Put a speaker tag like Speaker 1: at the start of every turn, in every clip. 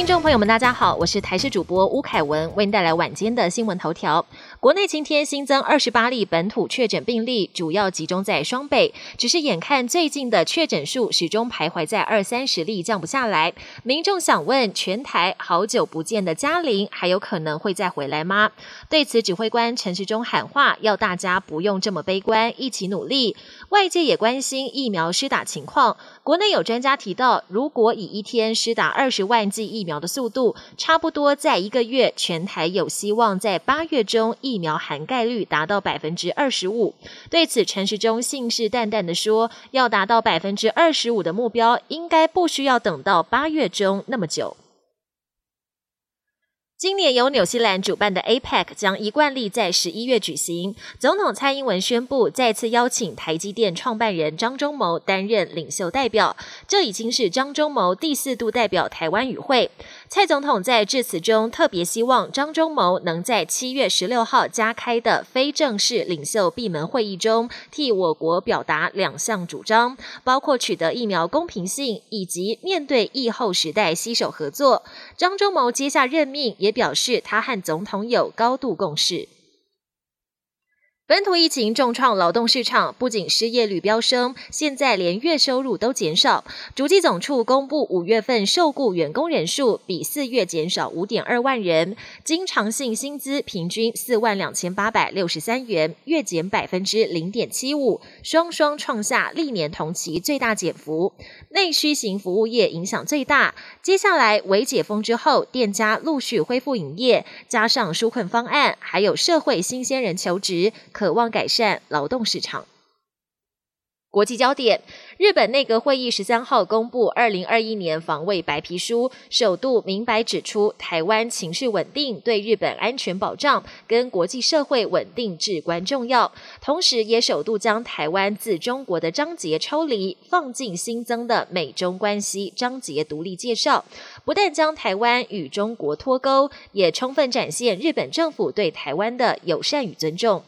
Speaker 1: 听众朋友们，大家好，我是台视主播吴凯文，为您带来晚间的新闻头条。国内今天新增二十八例本土确诊病例，主要集中在双北，只是眼看最近的确诊数始终徘徊在二三十例，降不下来。民众想问，全台好久不见的嘉玲，还有可能会再回来吗？对此，指挥官陈时中喊话，要大家不用这么悲观，一起努力。外界也关心疫苗施打情况，国内有专家提到，如果以一天施打二十万剂疫苗的速度差不多，在一个月，全台有希望在八月中疫苗涵盖率达到百分之二十五。对此，陈时中信誓旦旦的说，要达到百分之二十五的目标，应该不需要等到八月中那么久。今年由纽西兰主办的 APEC 将一贯例在十一月举行。总统蔡英文宣布再次邀请台积电创办人张忠谋担任领袖代表，这已经是张忠谋第四度代表台湾与会。蔡总统在致辞中特别希望张忠谋能在七月十六号加开的非正式领袖闭门会议中，替我国表达两项主张，包括取得疫苗公平性以及面对疫后时代携手合作。张忠谋接下任命也。表示他和总统有高度共识。本土疫情重创劳动市场，不仅失业率飙升，现在连月收入都减少。主计总处公布五月份受雇员工人数比四月减少五点二万人，经常性薪资平均四万两千八百六十三元，月减百分之零点七五，双双创下历年同期最大减幅。内需型服务业影响最大。接下来，为解封之后，店家陆续恢复营业，加上纾困方案，还有社会新鲜人求职。渴望改善劳动市场。国际焦点：日本内阁会议十三号公布二零二一年防卫白皮书，首度明白指出台湾情绪稳定对日本安全保障跟国际社会稳定至关重要，同时也首度将台湾自中国的章节抽离，放进新增的美中关系章节独立介绍。不但将台湾与中国脱钩，也充分展现日本政府对台湾的友善与尊重。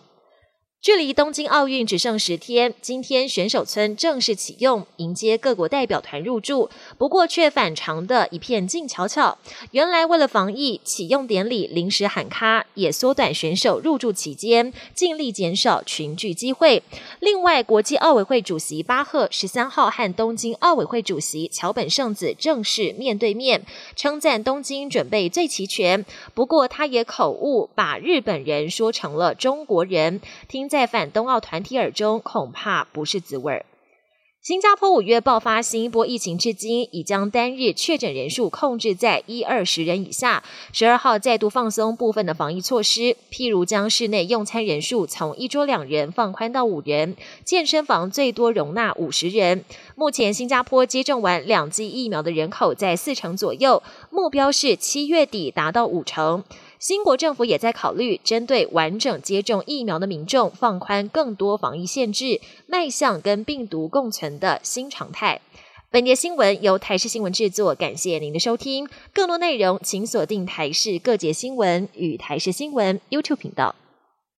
Speaker 1: 距离东京奥运只剩十天，今天选手村正式启用，迎接各国代表团入住。不过却反常的一片静悄悄。原来为了防疫，启用典礼临时喊卡，也缩短选手入住期间，尽力减少群聚机会。另外，国际奥委会主席巴赫十三号和东京奥委会主席桥本圣子正式面对面，称赞东京准备最齐全。不过他也口误，把日本人说成了中国人，听。在反冬奥团体耳中，恐怕不是滋味儿。新加坡五月爆发新一波疫情，至今已将单日确诊人数控制在一二十人以下。十二号再度放松部分的防疫措施，譬如将室内用餐人数从一桌两人放宽到五人，健身房最多容纳五十人。目前新加坡接种完两剂疫苗的人口在四成左右，目标是七月底达到五成。新国政府也在考虑针对完整接种疫苗的民众放宽更多防疫限制，迈向跟病毒共存的新常态。本节新闻由台视新闻制作，感谢您的收听。更多内容请锁定台视各节新闻与台视新闻 YouTube 频道。